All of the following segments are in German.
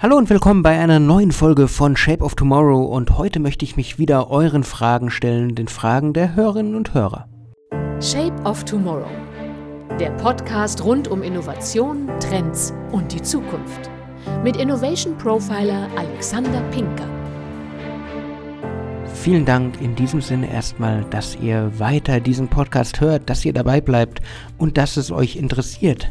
Hallo und willkommen bei einer neuen Folge von Shape of Tomorrow und heute möchte ich mich wieder euren Fragen stellen, den Fragen der Hörerinnen und Hörer. Shape of Tomorrow. Der Podcast rund um Innovation, Trends und die Zukunft. Mit Innovation Profiler Alexander Pinker. Vielen Dank in diesem Sinne erstmal, dass ihr weiter diesen Podcast hört, dass ihr dabei bleibt und dass es euch interessiert.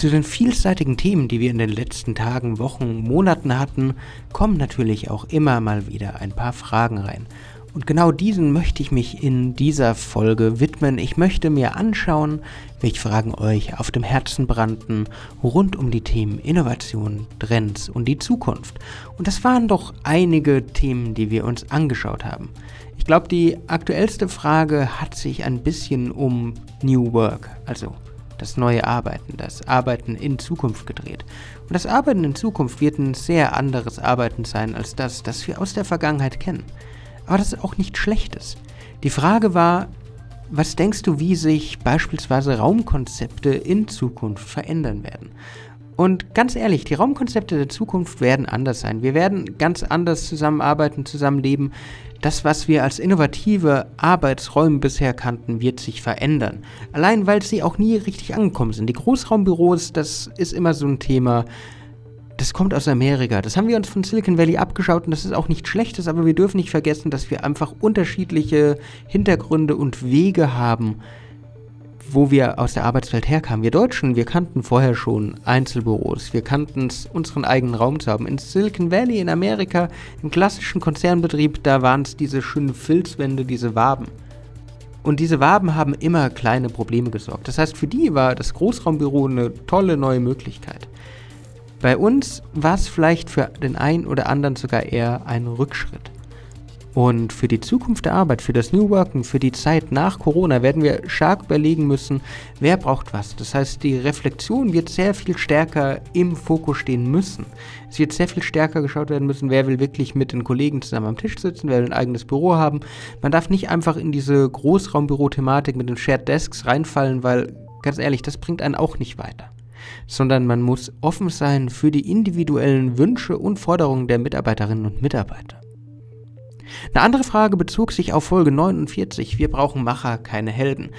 Zu den vielseitigen Themen, die wir in den letzten Tagen, Wochen, Monaten hatten, kommen natürlich auch immer mal wieder ein paar Fragen rein. Und genau diesen möchte ich mich in dieser Folge widmen. Ich möchte mir anschauen, welche Fragen euch auf dem Herzen brannten rund um die Themen Innovation, Trends und die Zukunft. Und das waren doch einige Themen, die wir uns angeschaut haben. Ich glaube, die aktuellste Frage hat sich ein bisschen um New Work, also das neue Arbeiten, das Arbeiten in Zukunft gedreht. Und das Arbeiten in Zukunft wird ein sehr anderes Arbeiten sein als das, das wir aus der Vergangenheit kennen. Aber das ist auch nicht Schlechtes. Die Frage war, was denkst du, wie sich beispielsweise Raumkonzepte in Zukunft verändern werden? Und ganz ehrlich, die Raumkonzepte der Zukunft werden anders sein. Wir werden ganz anders zusammenarbeiten, zusammenleben. Das, was wir als innovative Arbeitsräume bisher kannten, wird sich verändern. Allein weil sie auch nie richtig angekommen sind. Die Großraumbüros, das ist immer so ein Thema. Das kommt aus Amerika. Das haben wir uns von Silicon Valley abgeschaut und das ist auch nichts Schlechtes, aber wir dürfen nicht vergessen, dass wir einfach unterschiedliche Hintergründe und Wege haben, wo wir aus der Arbeitswelt herkamen. Wir Deutschen, wir kannten vorher schon Einzelbüros, wir kannten es, unseren eigenen Raum zu haben. In Silicon Valley in Amerika, im klassischen Konzernbetrieb, da waren es diese schönen Filzwände, diese Waben. Und diese Waben haben immer kleine Probleme gesorgt. Das heißt, für die war das Großraumbüro eine tolle neue Möglichkeit. Bei uns war es vielleicht für den einen oder anderen sogar eher ein Rückschritt. Und für die Zukunft der Arbeit, für das New Worken, für die Zeit nach Corona werden wir stark überlegen müssen, wer braucht was. Das heißt, die Reflexion wird sehr viel stärker im Fokus stehen müssen. Es wird sehr viel stärker geschaut werden müssen, wer will wirklich mit den Kollegen zusammen am Tisch sitzen, wer will ein eigenes Büro haben. Man darf nicht einfach in diese Großraumbüro-Thematik mit den Shared Desks reinfallen, weil, ganz ehrlich, das bringt einen auch nicht weiter sondern man muss offen sein für die individuellen Wünsche und Forderungen der Mitarbeiterinnen und Mitarbeiter. Eine andere Frage bezog sich auf Folge 49. Wir brauchen Macher, keine Helden.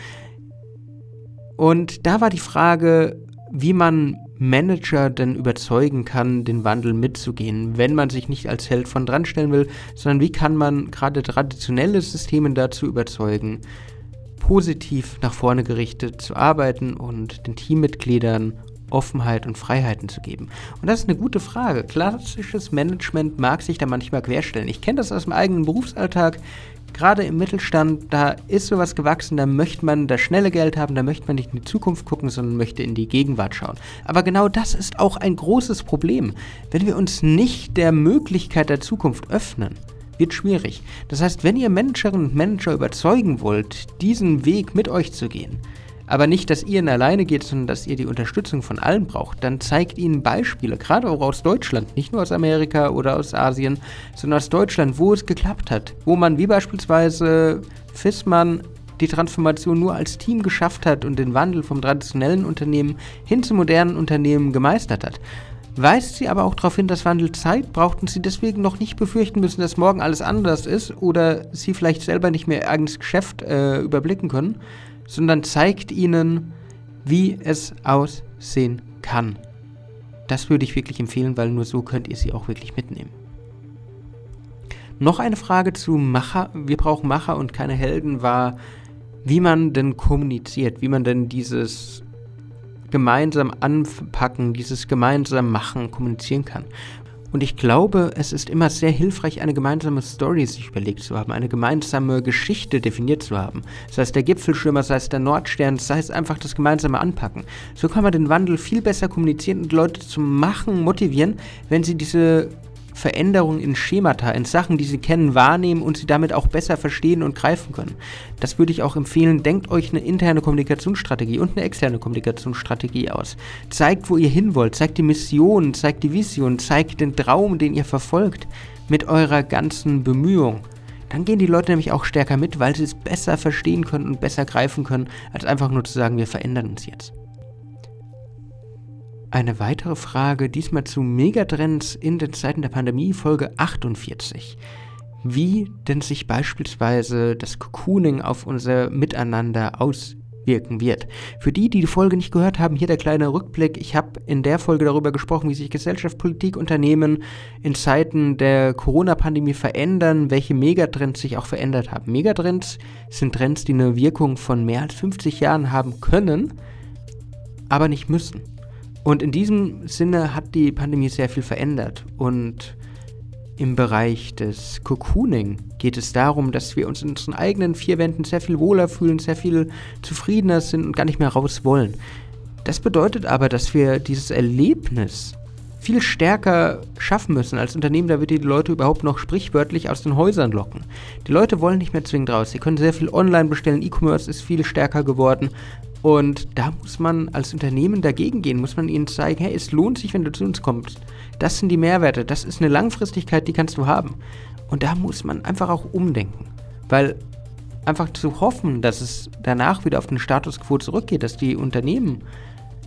Und da war die Frage, wie man Manager denn überzeugen kann, den Wandel mitzugehen, wenn man sich nicht als Held von dran stellen will, sondern wie kann man gerade traditionelle Systeme dazu überzeugen, positiv nach vorne gerichtet zu arbeiten und den Teammitgliedern Offenheit und Freiheiten zu geben? Und das ist eine gute Frage. Klassisches Management mag sich da manchmal querstellen. Ich kenne das aus dem eigenen Berufsalltag. Gerade im Mittelstand, da ist sowas gewachsen, da möchte man das schnelle Geld haben, da möchte man nicht in die Zukunft gucken, sondern möchte in die Gegenwart schauen. Aber genau das ist auch ein großes Problem. Wenn wir uns nicht der Möglichkeit der Zukunft öffnen, wird schwierig. Das heißt, wenn ihr Managerinnen und Manager überzeugen wollt, diesen Weg mit euch zu gehen, aber nicht, dass ihr ihn alleine geht, sondern dass ihr die Unterstützung von allen braucht, dann zeigt ihnen Beispiele, gerade auch aus Deutschland, nicht nur aus Amerika oder aus Asien, sondern aus Deutschland, wo es geklappt hat, wo man wie beispielsweise Fissmann die Transformation nur als Team geschafft hat und den Wandel vom traditionellen Unternehmen hin zum modernen Unternehmen gemeistert hat. Weist sie aber auch darauf hin, dass Wandel Zeit braucht und sie deswegen noch nicht befürchten müssen, dass morgen alles anders ist oder sie vielleicht selber nicht mehr ihr eigenes Geschäft äh, überblicken können, sondern zeigt ihnen, wie es aussehen kann. Das würde ich wirklich empfehlen, weil nur so könnt ihr sie auch wirklich mitnehmen. Noch eine Frage zu Macher. Wir brauchen Macher und keine Helden war, wie man denn kommuniziert, wie man denn dieses gemeinsam anpacken, dieses gemeinsam machen kommunizieren kann. Und ich glaube, es ist immer sehr hilfreich, eine gemeinsame Story sich überlegt zu haben, eine gemeinsame Geschichte definiert zu haben. Sei es der Gipfelschwimmer, sei es der Nordstern, sei es einfach das gemeinsame Anpacken. So kann man den Wandel viel besser kommunizieren und Leute zum Machen motivieren, wenn sie diese Veränderungen in Schemata, in Sachen, die sie kennen, wahrnehmen und sie damit auch besser verstehen und greifen können. Das würde ich auch empfehlen. Denkt euch eine interne Kommunikationsstrategie und eine externe Kommunikationsstrategie aus. Zeigt, wo ihr hin wollt, zeigt die Mission, zeigt die Vision, zeigt den Traum, den ihr verfolgt, mit eurer ganzen Bemühung. Dann gehen die Leute nämlich auch stärker mit, weil sie es besser verstehen können und besser greifen können, als einfach nur zu sagen, wir verändern uns jetzt. Eine weitere Frage, diesmal zu Megatrends in den Zeiten der Pandemie, Folge 48. Wie denn sich beispielsweise das Cocooning auf unser Miteinander auswirken wird. Für die, die die Folge nicht gehört haben, hier der kleine Rückblick. Ich habe in der Folge darüber gesprochen, wie sich Gesellschaft, Politik, Unternehmen in Zeiten der Corona-Pandemie verändern, welche Megatrends sich auch verändert haben. Megatrends sind Trends, die eine Wirkung von mehr als 50 Jahren haben können, aber nicht müssen. Und in diesem Sinne hat die Pandemie sehr viel verändert. Und im Bereich des Cocooning geht es darum, dass wir uns in unseren eigenen vier Wänden sehr viel wohler fühlen, sehr viel zufriedener sind und gar nicht mehr raus wollen. Das bedeutet aber, dass wir dieses Erlebnis viel stärker schaffen müssen als Unternehmen, da wir die Leute überhaupt noch sprichwörtlich aus den Häusern locken. Die Leute wollen nicht mehr zwingend raus. Sie können sehr viel online bestellen. E-Commerce ist viel stärker geworden. Und da muss man als Unternehmen dagegen gehen, muss man ihnen zeigen, hey, es lohnt sich, wenn du zu uns kommst. Das sind die Mehrwerte, das ist eine Langfristigkeit, die kannst du haben. Und da muss man einfach auch umdenken. Weil einfach zu hoffen, dass es danach wieder auf den Status quo zurückgeht, dass die Unternehmen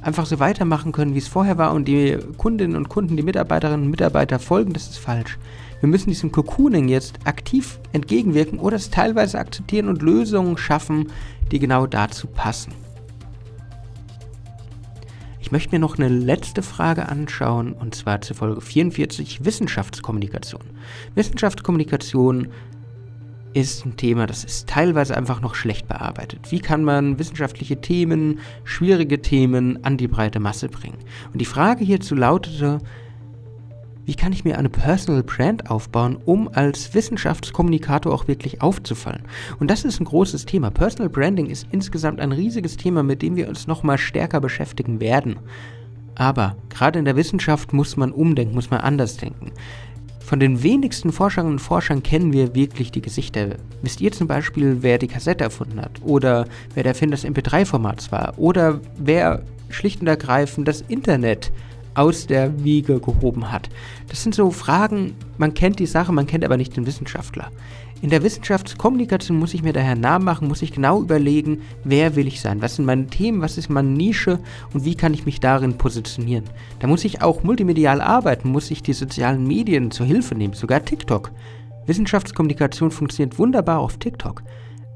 einfach so weitermachen können, wie es vorher war und die Kundinnen und Kunden, die Mitarbeiterinnen und Mitarbeiter folgen, das ist falsch. Wir müssen diesem Cocooning jetzt aktiv entgegenwirken oder es teilweise akzeptieren und Lösungen schaffen, die genau dazu passen. Ich möchte mir noch eine letzte Frage anschauen, und zwar zur Folge 44 Wissenschaftskommunikation. Wissenschaftskommunikation ist ein Thema, das ist teilweise einfach noch schlecht bearbeitet. Wie kann man wissenschaftliche Themen, schwierige Themen an die breite Masse bringen? Und die Frage hierzu lautete, wie kann ich mir eine Personal Brand aufbauen, um als Wissenschaftskommunikator auch wirklich aufzufallen? Und das ist ein großes Thema. Personal Branding ist insgesamt ein riesiges Thema, mit dem wir uns nochmal stärker beschäftigen werden. Aber gerade in der Wissenschaft muss man umdenken, muss man anders denken. Von den wenigsten Forscherinnen und Forschern kennen wir wirklich die Gesichter. Wisst ihr zum Beispiel, wer die Kassette erfunden hat? Oder wer der Erfinder des MP3-Formats war? Oder wer schlicht und ergreifend das Internet aus der Wiege gehoben hat. Das sind so Fragen, man kennt die Sache, man kennt aber nicht den Wissenschaftler. In der Wissenschaftskommunikation muss ich mir daher Namen machen, muss ich genau überlegen, wer will ich sein, was sind meine Themen, was ist meine Nische und wie kann ich mich darin positionieren. Da muss ich auch multimedial arbeiten, muss ich die sozialen Medien zur Hilfe nehmen, sogar TikTok. Wissenschaftskommunikation funktioniert wunderbar auf TikTok.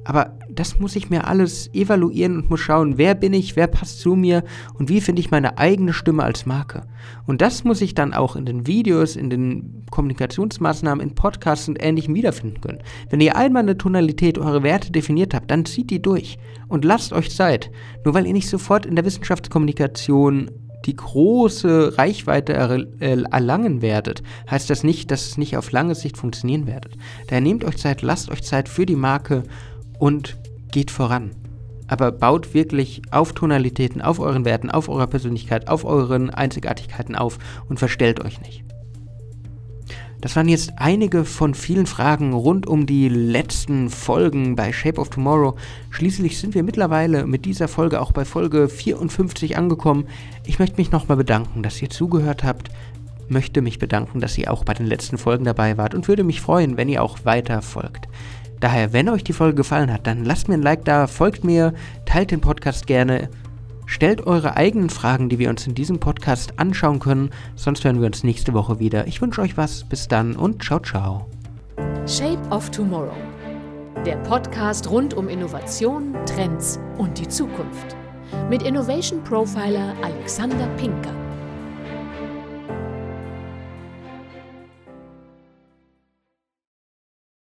Aber das muss ich mir alles evaluieren und muss schauen, wer bin ich, wer passt zu mir und wie finde ich meine eigene Stimme als Marke. Und das muss ich dann auch in den Videos, in den Kommunikationsmaßnahmen, in Podcasts und Ähnlichem wiederfinden können. Wenn ihr einmal eine Tonalität, eure Werte definiert habt, dann zieht die durch und lasst euch Zeit. Nur weil ihr nicht sofort in der Wissenschaftskommunikation die große Reichweite erlangen werdet, heißt das nicht, dass es nicht auf lange Sicht funktionieren werdet. Daher nehmt euch Zeit, lasst euch Zeit für die Marke und geht voran. Aber baut wirklich auf Tonalitäten, auf euren Werten, auf eurer Persönlichkeit, auf euren Einzigartigkeiten auf und verstellt euch nicht. Das waren jetzt einige von vielen Fragen rund um die letzten Folgen bei Shape of Tomorrow. Schließlich sind wir mittlerweile mit dieser Folge auch bei Folge 54 angekommen. Ich möchte mich nochmal bedanken, dass ihr zugehört habt, möchte mich bedanken, dass ihr auch bei den letzten Folgen dabei wart und würde mich freuen, wenn ihr auch weiter folgt. Daher, wenn euch die Folge gefallen hat, dann lasst mir ein Like da, folgt mir, teilt den Podcast gerne, stellt eure eigenen Fragen, die wir uns in diesem Podcast anschauen können, sonst hören wir uns nächste Woche wieder. Ich wünsche euch was, bis dann und ciao, ciao. Shape of Tomorrow. Der Podcast rund um Innovation, Trends und die Zukunft. Mit Innovation Profiler Alexander Pinker.